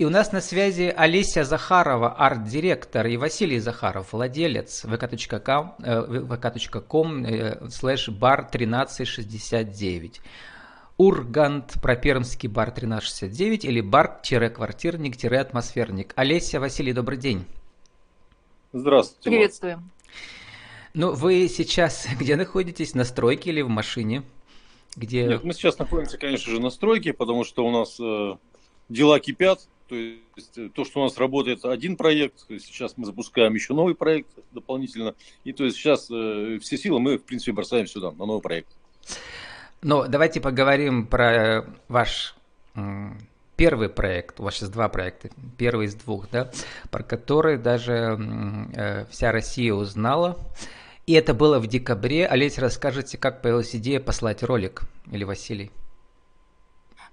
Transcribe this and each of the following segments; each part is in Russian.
И у нас на связи Олеся Захарова, арт-директор, и Василий Захаров, владелец vk.com, vk.com slash bar 1369. Ургант, Пропермский бар 1369 или бар-квартирник-атмосферник. Олеся, Василий, добрый день. Здравствуйте. Приветствуем. Ну, вы сейчас где находитесь? На стройке или в машине? Где... Нет, мы сейчас находимся, конечно же, на стройке, потому что у нас э, дела кипят. То есть э, то, что у нас работает один проект, сейчас мы запускаем еще новый проект дополнительно. И то есть сейчас э, все силы мы, в принципе, бросаем сюда, на новый проект. Ну, давайте поговорим про ваш первый проект, у вас сейчас два проекта, первый из двух, да, про который даже э, вся Россия узнала. И это было в декабре. Олеся, расскажите, как появилась идея послать ролик? Или Василий?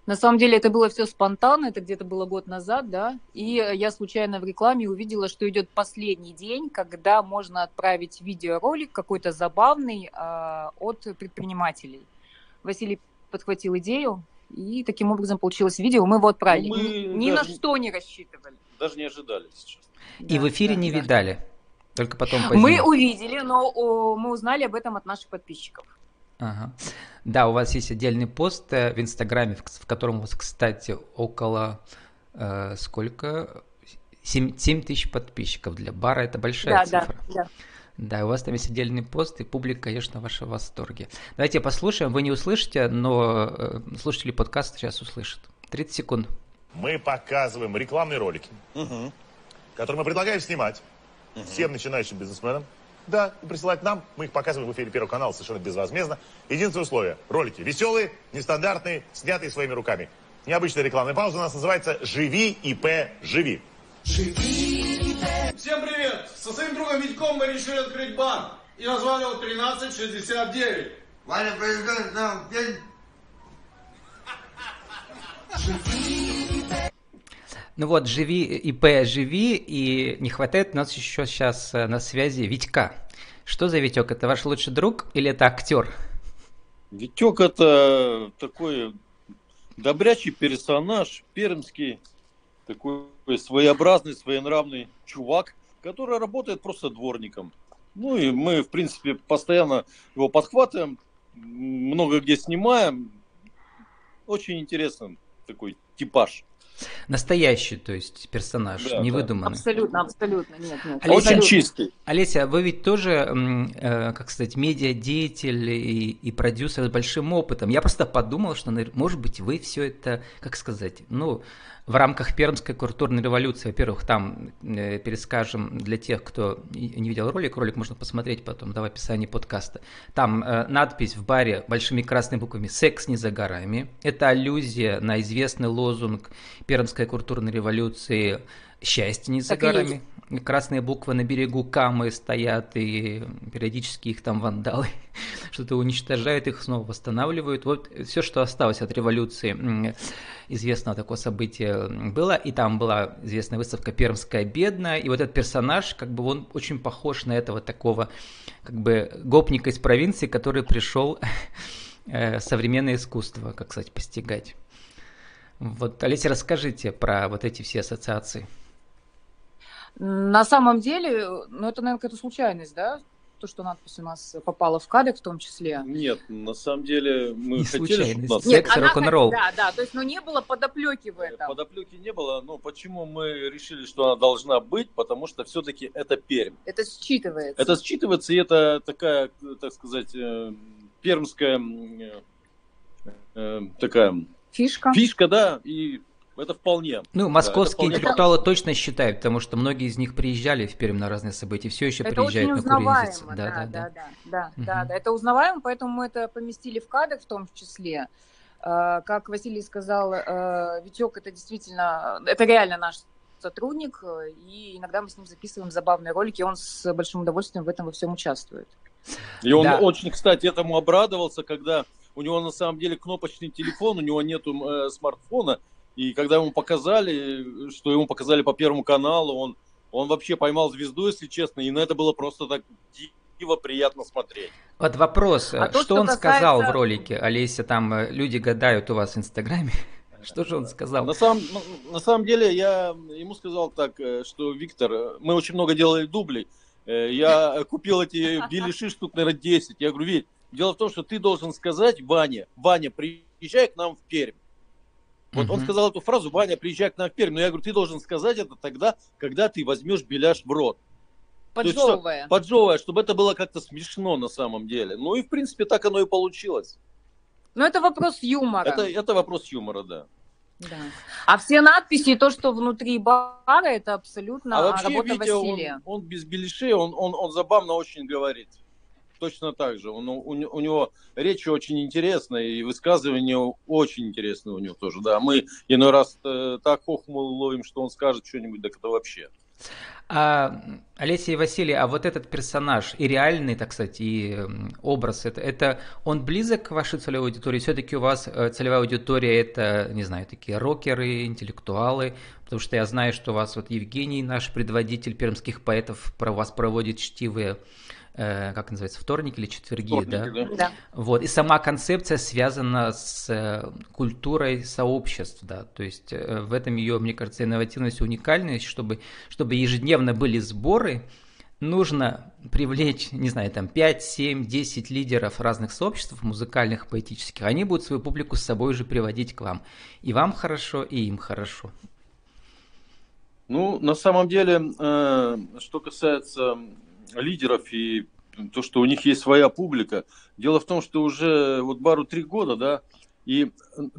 На самом деле это было все спонтанно, это где-то было год назад, да, и я случайно в рекламе увидела, что идет последний день, когда можно отправить видеоролик какой-то забавный э, от предпринимателей. Василий подхватил идею, и таким образом получилось видео, мы его отправили. Ну, мы ни, ни на что не рассчитывали. Даже не ожидали сейчас. И да, в эфире да, не да. видали, только потом позднее. Мы увидели, но о, мы узнали об этом от наших подписчиков. Ага. Да, у вас есть отдельный пост э, в Инстаграме, в, котором у вас, кстати, около э, сколько? 7, 7 тысяч подписчиков. Для бара это большая да, цифра. Да, да. Да, у вас там есть отдельный пост, и публика, конечно, в вашем восторге. Давайте послушаем. Вы не услышите, но э, слушатели подкаста сейчас услышат. 30 секунд. Мы показываем рекламные ролики, угу. которые мы предлагаем снимать угу. всем начинающим бизнесменам. Да, и присылать нам. Мы их показываем в эфире Первого канала совершенно безвозмездно. Единственное условие. Ролики веселые, нестандартные, снятые своими руками. Необычная рекламная пауза у нас называется «Живи ИП Живи». Всем привет! Со своим другом Витьком мы решили открыть бар. И назвали его 1369. Ваня, президент, нам день... Ну вот, живи, ИП живи, и не хватает у нас еще сейчас э, на связи Витька. Что за Витек? Это ваш лучший друг или это актер? Витек это такой добрячий персонаж, пермский такой своеобразный, своенравный чувак, который работает просто дворником. Ну и мы, в принципе, постоянно его подхватываем, много где снимаем. Очень интересный такой типаж. Настоящий, то есть персонаж, да, не да. выдуманный. Абсолютно, абсолютно, нет, нет. Олеся, Очень чистый. Олеся, вы ведь тоже, э, как сказать, медиадеятель и, и продюсер с большим опытом. Я просто подумал, что, может быть, вы все это, как сказать, ну, в рамках Пермской культурной революции, во-первых, там э, перескажем для тех, кто не видел ролик, ролик можно посмотреть потом да, в описании подкаста. Там э, надпись в баре большими красными буквами «Секс не за горами». Это аллюзия на известный лозунг Пермской культурной революции «Счастье не за так горами». Красные буквы на берегу Камы стоят, и периодически их там вандалы что-то уничтожают, их снова восстанавливают. Вот все, что осталось от революции известного такого события было, и там была известная выставка «Пермская бедная», и вот этот персонаж, как бы он очень похож на этого такого, как бы, гопника из провинции, который пришел э, современное искусство, как сказать, постигать. Вот, Олеся, расскажите про вот эти все ассоциации. На самом деле, ну это, наверное, какая-то случайность, да? то, что надпись у нас попала в кадр в том числе. Нет, на самом деле мы не хотели, чтобы нас... Нет, Секс, рок-н-ролл. Да, да, то есть, но не было подоплеки в этом. Подоплеки не было, но почему мы решили, что она должна быть? Потому что все-таки это Пермь. Это считывается. Это считывается, и это такая, так сказать, э, пермская э, э, такая... Фишка. Фишка, да, и это вполне. Ну, московские да, интеллектуалы вполне... точно считают, потому что многие из них приезжали в Пермь на разные события, все еще это приезжают очень на Курильнице. Да, да, да, да, да, да, угу. да, да, это узнаваемо, поэтому мы это поместили в кадр в том числе. А, как Василий сказал, э, Витек это действительно, это реально наш сотрудник, и иногда мы с ним записываем забавные ролики, и он с большим удовольствием в этом во всем участвует. И он да. очень, кстати, этому обрадовался, когда у него на самом деле кнопочный телефон, у него нету э, смартфона, и когда ему показали, что ему показали по Первому каналу, он, он вообще поймал звезду, если честно, и на это было просто так диво приятно смотреть. Вот вопрос, а что, то, что он касается... сказал в ролике, Олеся, там э, люди гадают у вас в Инстаграме, Что же он сказал? На самом, ну, на самом деле, я ему сказал так, э, что Виктор, мы очень много делали дублей. Э, я купил эти беляши штук, наверное, 10. Я говорю, Вить, дело в том, что ты должен сказать Ване, Ваня, приезжай к нам в Пермь. Вот uh-huh. он сказал эту фразу, Ваня, приезжай к нам в Пермь. Но я говорю, ты должен сказать это тогда, когда ты возьмешь беляш в рот. Поджевывая. Есть, поджевывая, чтобы это было как-то смешно на самом деле. Ну и, в принципе, так оно и получилось. Но это вопрос юмора. Это, это вопрос юмора, да. Да. А все надписи, то, что внутри бара, это абсолютно а вообще, работа Витя, Василия. Он, он без беляшей, он, он, он забавно очень говорит. Точно так же. Он, у, у него речь очень интересная, и высказывания очень интересные у него тоже. Да, мы иной раз э, так хохму ловим, что он скажет что-нибудь, так это вообще. А, Олеся и Василий, а вот этот персонаж и реальный, так сказать, и образ, это, это он близок к вашей целевой аудитории? Все-таки у вас э, целевая аудитория это, не знаю, такие рокеры, интеллектуалы, потому что я знаю, что у вас вот Евгений, наш предводитель пермских поэтов, про вас проводит чтивые Э, как называется, вторник или четверги, Вторники, да? да? Да. Вот, и сама концепция связана с э, культурой сообществ, да, то есть э, в этом ее, мне кажется, инновативность и уникальность, чтобы, чтобы ежедневно были сборы, нужно привлечь, не знаю, там 5, 7, 10 лидеров разных сообществ, музыкальных, поэтических, они будут свою публику с собой же приводить к вам. И вам хорошо, и им хорошо. Ну, на самом деле, э, что касается лидеров и то, что у них есть своя публика. Дело в том, что уже вот бару три года, да, и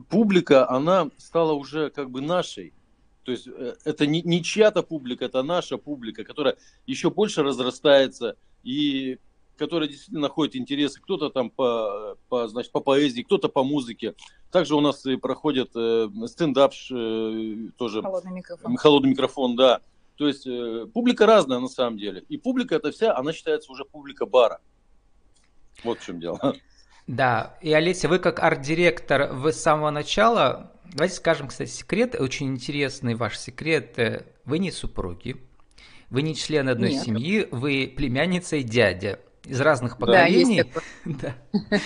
публика, она стала уже как бы нашей. То есть э, это не, не чья-то публика, это наша публика, которая еще больше разрастается и которая действительно находит интересы. Кто-то там по, по, значит, по поэзии, кто-то по музыке. Также у нас и проходит э, стендап э, тоже. Холодный микрофон. Холодный микрофон, да. То есть э, публика разная на самом деле. И публика это вся, она считается уже публика бара. Вот в чем дело. Да, и Олеся, вы как арт-директор, вы с самого начала, давайте скажем, кстати, секрет, очень интересный ваш секрет, э, вы не супруги, вы не член одной Нет. семьи, вы племянница и дядя из разных поколений, да, да.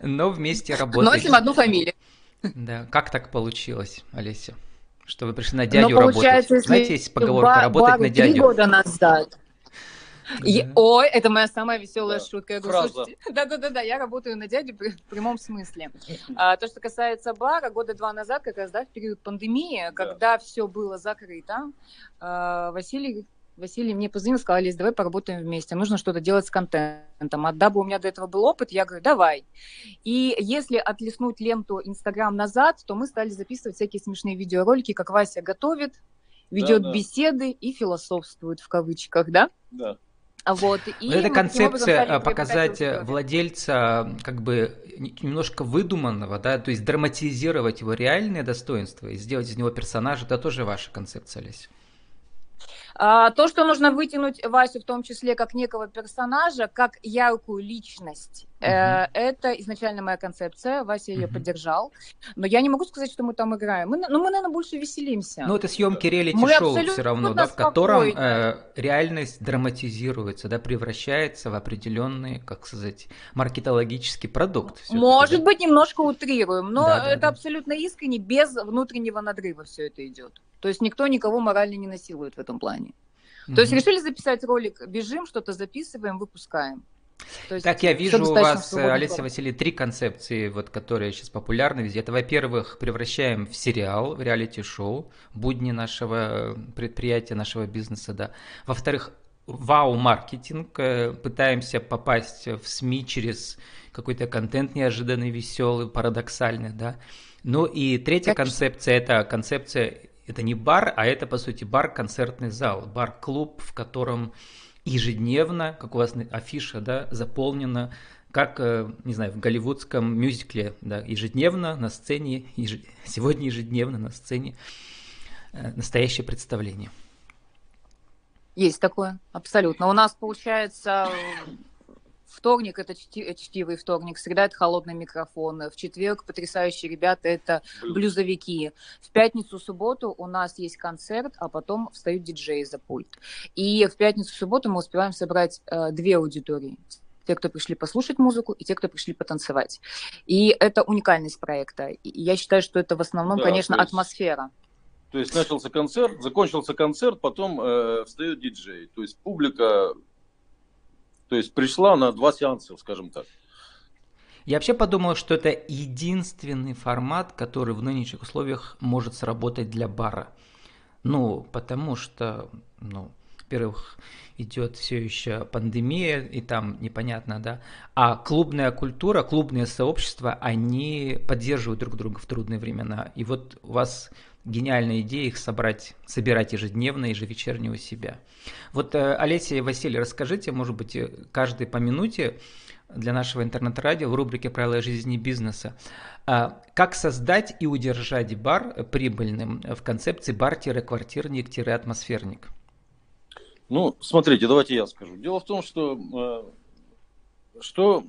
но вместе работаете. Носим одну фамилию. Да, как так получилось, Олеся? Что вы пришли на дядю Но работать. Знаете, есть поговорка работать на дядю. Три года назад. И, ой, это моя самая веселая да. шутка. Я говорю, слушайте, да-да-да, я работаю на дядю в прямом смысле. А, то, что касается бара, года два назад, как раз, да, в период пандемии, да. когда все было закрыто, а, Василий Василий мне позвонил, сказал, Лиз, давай поработаем вместе, нужно что-то делать с контентом. А дабы у меня до этого был опыт, я говорю, давай. И если отлеснуть ленту Инстаграм назад, то мы стали записывать всякие смешные видеоролики, как Вася готовит, ведет да, да. беседы и философствует в кавычках, да? Да. Вот, и вот эта концепция показать владельца как бы немножко выдуманного, да, то есть драматизировать его реальные достоинства и сделать из него персонажа, это тоже ваша концепция, Олеся. А, то, что нужно вытянуть Васю в том числе как некого персонажа, как яркую личность, угу. э, это изначально моя концепция, Вася угу. ее поддержал. Но я не могу сказать, что мы там играем. Мы, ну, мы, наверное, больше веселимся. Ну, это съемки реалити-шоу все равно, да, в котором э, реальность драматизируется, да, превращается в определенный, как сказать, маркетологический продукт. Может быть, немножко утрируем, но да, да, это да. абсолютно искренне, без внутреннего надрыва все это идет. То есть никто никого морально не насилует в этом плане. Mm-hmm. То есть решили записать ролик, бежим, что-то записываем, выпускаем. То есть, так, я вижу у вас, Олеся Василий, три концепции, вот, которые сейчас популярны везде. Это, во-первых, превращаем в сериал, в реалити-шоу, будни нашего предприятия, нашего бизнеса, да. Во-вторых, вау-маркетинг, э, пытаемся попасть в СМИ через какой-то контент неожиданный, веселый, парадоксальный, да. Ну и третья как... концепция – это концепция это не бар, а это, по сути, бар-концертный зал, бар-клуб, в котором ежедневно, как у вас афиша, да, заполнена, как, э, не знаю, в голливудском мюзикле, да, ежедневно на сцене, ежед... сегодня ежедневно на сцене э, настоящее представление. Есть такое, абсолютно. У нас получается Вторник это чти, чтивый вторник, среда это холодный микрофон, в четверг потрясающие ребята это блюзовики. В пятницу, субботу у нас есть концерт, а потом встают диджеи за пульт. И в пятницу, субботу мы успеваем собрать э, две аудитории те, кто пришли послушать музыку, и те, кто пришли потанцевать. И это уникальность проекта. И я считаю, что это в основном, да, конечно, есть, атмосфера. То есть начался концерт, закончился концерт, потом э, встает диджей. То есть публика то есть пришла на два сеанса, скажем так. Я вообще подумал, что это единственный формат, который в нынешних условиях может сработать для бара. Ну, потому что, ну, во-первых, идет все еще пандемия, и там непонятно, да. А клубная культура, клубные сообщества, они поддерживают друг друга в трудные времена. И вот у вас гениальная идея их собрать, собирать ежедневно, ежевечерне у себя. Вот, э, Олеся и Василий, расскажите, может быть, э, каждый по минуте для нашего интернет-радио в рубрике «Правила жизни бизнеса». А, как создать и удержать бар прибыльным в концепции бар-квартирник-атмосферник? Ну, смотрите, давайте я скажу. Дело в том, что э, что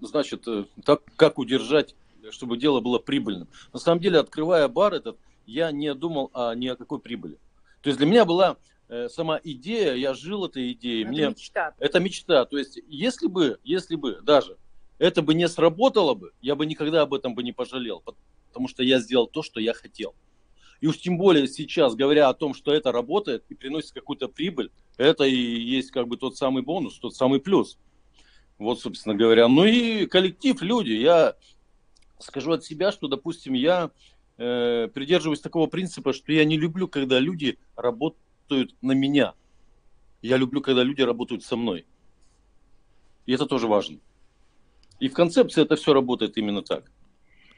значит, так, как удержать, чтобы дело было прибыльным. На самом деле, открывая бар этот, я не думал о, ни о какой прибыли. То есть для меня была сама идея, я жил этой идеей. Это Мне, мечта. Это мечта. То есть если бы, если бы даже это бы не сработало бы, я бы никогда об этом бы не пожалел, потому что я сделал то, что я хотел. И уж тем более сейчас, говоря о том, что это работает и приносит какую-то прибыль, это и есть как бы тот самый бонус, тот самый плюс. Вот, собственно говоря. Ну и коллектив, люди. Я скажу от себя, что, допустим, я э, придерживаюсь такого принципа, что я не люблю, когда люди работают на меня. Я люблю, когда люди работают со мной. И это тоже важно. И в концепции это все работает именно так.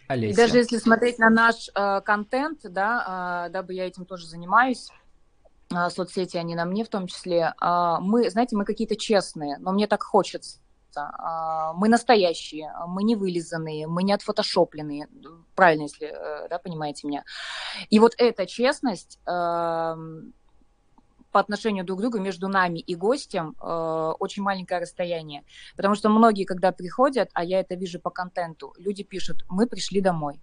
Олеся. Даже если смотреть на наш э, контент, да, э, дабы я этим тоже занимаюсь, э, соцсети, они на мне в том числе, э, мы, знаете, мы какие-то честные, но мне так хочется. Э, мы настоящие, мы не вылизанные, мы не отфотошопленные, правильно, если, э, да, понимаете меня. И вот эта честность, э, по отношению друг к другу между нами и гостем э, очень маленькое расстояние. Потому что многие, когда приходят, а я это вижу по контенту, люди пишут, мы пришли домой.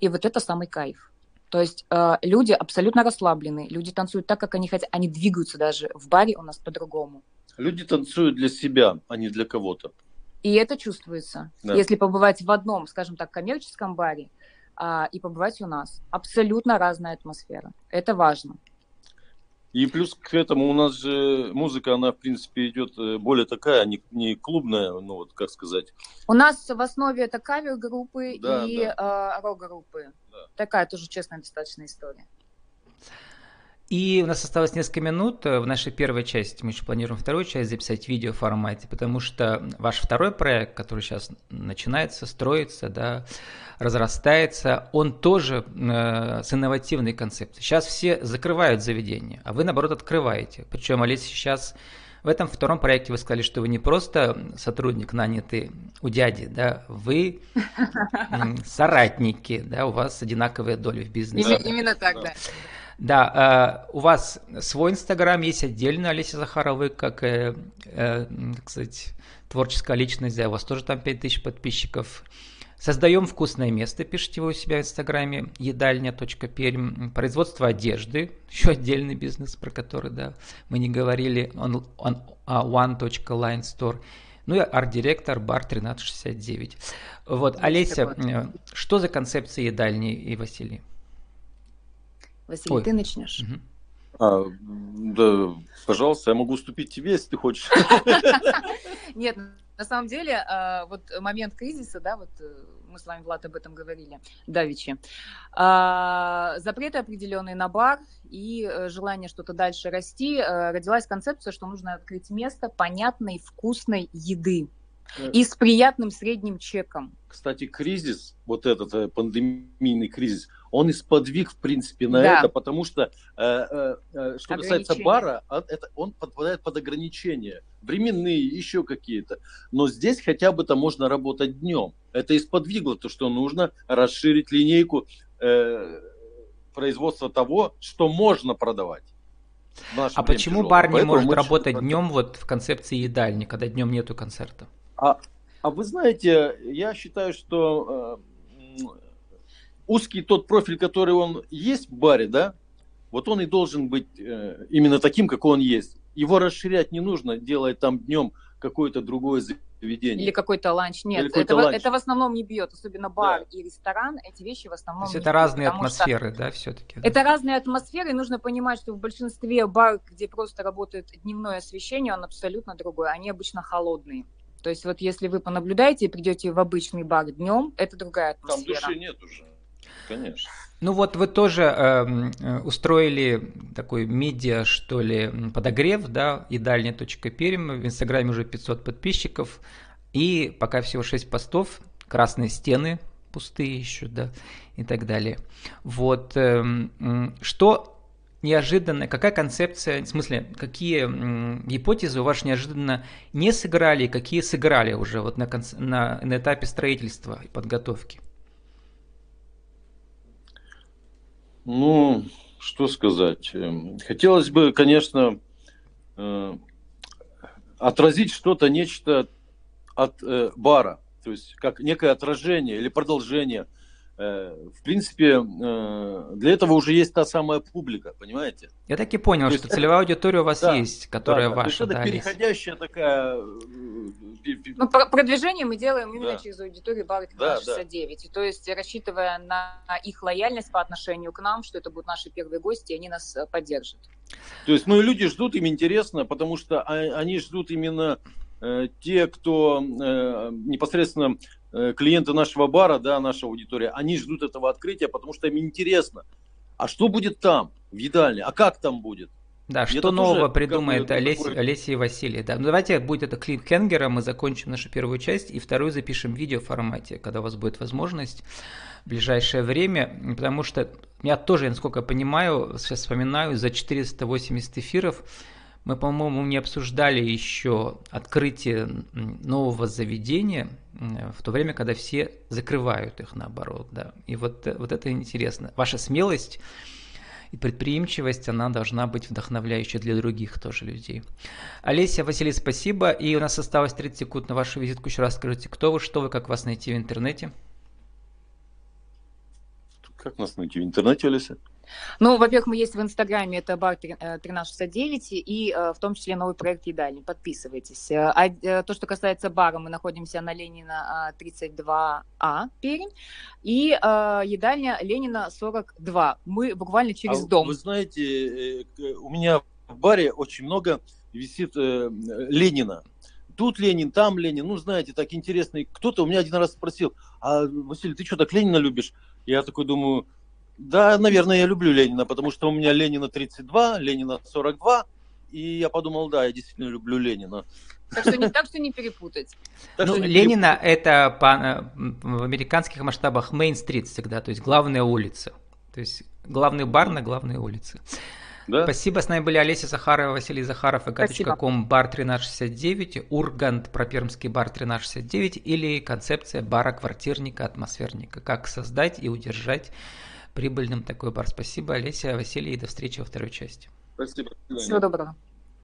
И вот это самый кайф. То есть э, люди абсолютно расслаблены, люди танцуют так, как они хотят, они двигаются даже в баре у нас по-другому. Люди танцуют для себя, а не для кого-то. И это чувствуется. Да. Если побывать в одном, скажем так, коммерческом баре а, и побывать у нас, абсолютно разная атмосфера. Это важно. И плюс к этому у нас же музыка, она, в принципе, идет э, более такая, не, не клубная, ну вот, как сказать. У нас в основе это кавер-группы да, и да. Э, рок-группы. Да. Такая тоже честная достаточно история. И у нас осталось несколько минут в нашей первой части. Мы еще планируем вторую часть записать в видео формате, потому что ваш второй проект, который сейчас начинается, строится, да, разрастается, он тоже э, с инновативной концепцией. Сейчас все закрывают заведения, а вы, наоборот, открываете. Причем, Олеся, сейчас в этом втором проекте вы сказали, что вы не просто сотрудник, нанятый у дяди, да, вы соратники, да, у вас одинаковые доли в бизнесе. Именно так, да. Да, э, у вас свой Инстаграм есть отдельно, Олеся Захарова, как, э, э, так сказать, творческая личность, да, у вас тоже там 5000 подписчиков. Создаем вкусное место, пишите вы у себя в Инстаграме, едальня.перм. Производство одежды, еще отдельный бизнес, про который, да, мы не говорили, он, он, one.line store. Ну и арт-директор, бар 1369. Вот, Олеся, что за концепция едальни и Василий? Василий, Ой. ты начнешь. Угу. А, да, пожалуйста, я могу уступить тебе, если ты хочешь. Нет, на самом деле, а, вот момент кризиса, да, вот э, мы с вами, Влад, об этом говорили, Давичи, а, запреты определенные на бар и э, желание что-то дальше расти, э, родилась концепция, что нужно открыть место понятной, вкусной еды и с приятным средним чеком. Кстати, кризис, вот этот пандемийный кризис, он и сподвиг, в принципе, на да. это, потому что, э, э, э что касается бара, а, это, он подпадает под ограничения, временные, еще какие-то. Но здесь хотя бы-то можно работать днем. Это и сподвигло то, что нужно расширить линейку э, производства того, что можно продавать. А почему тяжелый. бар не Поэтому может работать днем вот в концепции едальни, когда днем нету концерта? А, а вы знаете, я считаю, что э, узкий тот профиль, который он есть в баре, да, вот он и должен быть э, именно таким, какой он есть. Его расширять не нужно, делая там днем какое-то другое заведение. Или какой-то ланч. Нет, это, ланч. это в основном не бьет, особенно бар да. и ресторан, эти вещи в основном То есть это разные атмосферы, да, все-таки? Это разные атмосферы, и нужно понимать, что в большинстве бар, где просто работает дневное освещение, он абсолютно другой, они обычно холодные. То есть вот если вы понаблюдаете и придете в обычный бар днем, это другая атмосфера. Там души нет уже, конечно. Ну вот вы тоже эм, э, устроили такой медиа, что ли, подогрев, да, и Перим. В Инстаграме уже 500 подписчиков. И пока всего 6 постов, красные стены пустые еще, да, и так далее. Вот, э, что неожиданно, какая концепция, в смысле, какие м, гипотезы у вас неожиданно не сыграли, какие сыграли уже вот на, на, на этапе строительства и подготовки? Ну, что сказать. Эм, хотелось бы, конечно, э, отразить что-то, нечто от э, бара, то есть как некое отражение или продолжение – в принципе, э, для этого уже есть та самая публика, понимаете? Я так и понял, То что целевая аудитория у вас да, есть, которая да, ваша. То есть это переходящая такая... Э, ну, продвижение мы делаем именно да. через аудиторию Бары да, 69. Да. То есть рассчитывая на их лояльность по отношению к нам, что это будут наши первые гости, и они нас поддержат. То есть, ну, люди ждут, им интересно, потому что они ждут именно э, те, кто э, непосредственно Э, клиенты нашего бара, да, наша аудитория, они ждут этого открытия, потому что им интересно. А что будет там, в едальне? А как там будет? Да, что это нового придумает Олесь, такой... Олеся и Василий. Да. Ну, давайте будет это клип Хенгера, мы закончим нашу первую часть и вторую запишем в видеоформате, когда у вас будет возможность в ближайшее время, потому что я тоже, насколько я понимаю, сейчас вспоминаю, за 480 эфиров мы, по-моему, не обсуждали еще открытие нового заведения в то время, когда все закрывают их наоборот. Да. И вот, вот это интересно. Ваша смелость и предприимчивость, она должна быть вдохновляющей для других тоже людей. Олеся, Василий, спасибо. И у нас осталось 30 секунд на вашу визитку. Еще раз скажите, кто вы, что вы, как вас найти в интернете? Как нас найти в интернете, Олеся? Ну, во-первых, мы есть в Инстаграме, это бар 1369, э, и э, в том числе новый проект «Едальни». Подписывайтесь. Э, а то, что касается бара, мы находимся на Ленина 32А, Пермь, и «Едальня Ленина 42». Мы буквально через а, дом. Вы знаете, у меня в баре очень много висит Ленина тут Ленин, там Ленин, ну, знаете, так интересно. Кто-то у меня один раз спросил, а, Василий, ты что, так Ленина любишь? Я такой думаю, да, наверное, я люблю Ленина, потому что у меня Ленина 32, Ленина 42, и я подумал, да, я действительно люблю Ленина. Так что не, так что не перепутать. Так ну, не Ленина перепутать. это по, в американских масштабах Мейн-стрит всегда, то есть главная улица. То есть главный бар на главной улице. Да? Спасибо. С нами были Олеся Захарова, Василий Захаров, ик.ком, бар 1369, Ургант, пропермский бар 1369 или концепция бара-квартирника, атмосферника. Как создать и удержать прибыльным такой бар. Спасибо, Олеся, Василий, и до встречи во второй части. Спасибо. Всего доброго.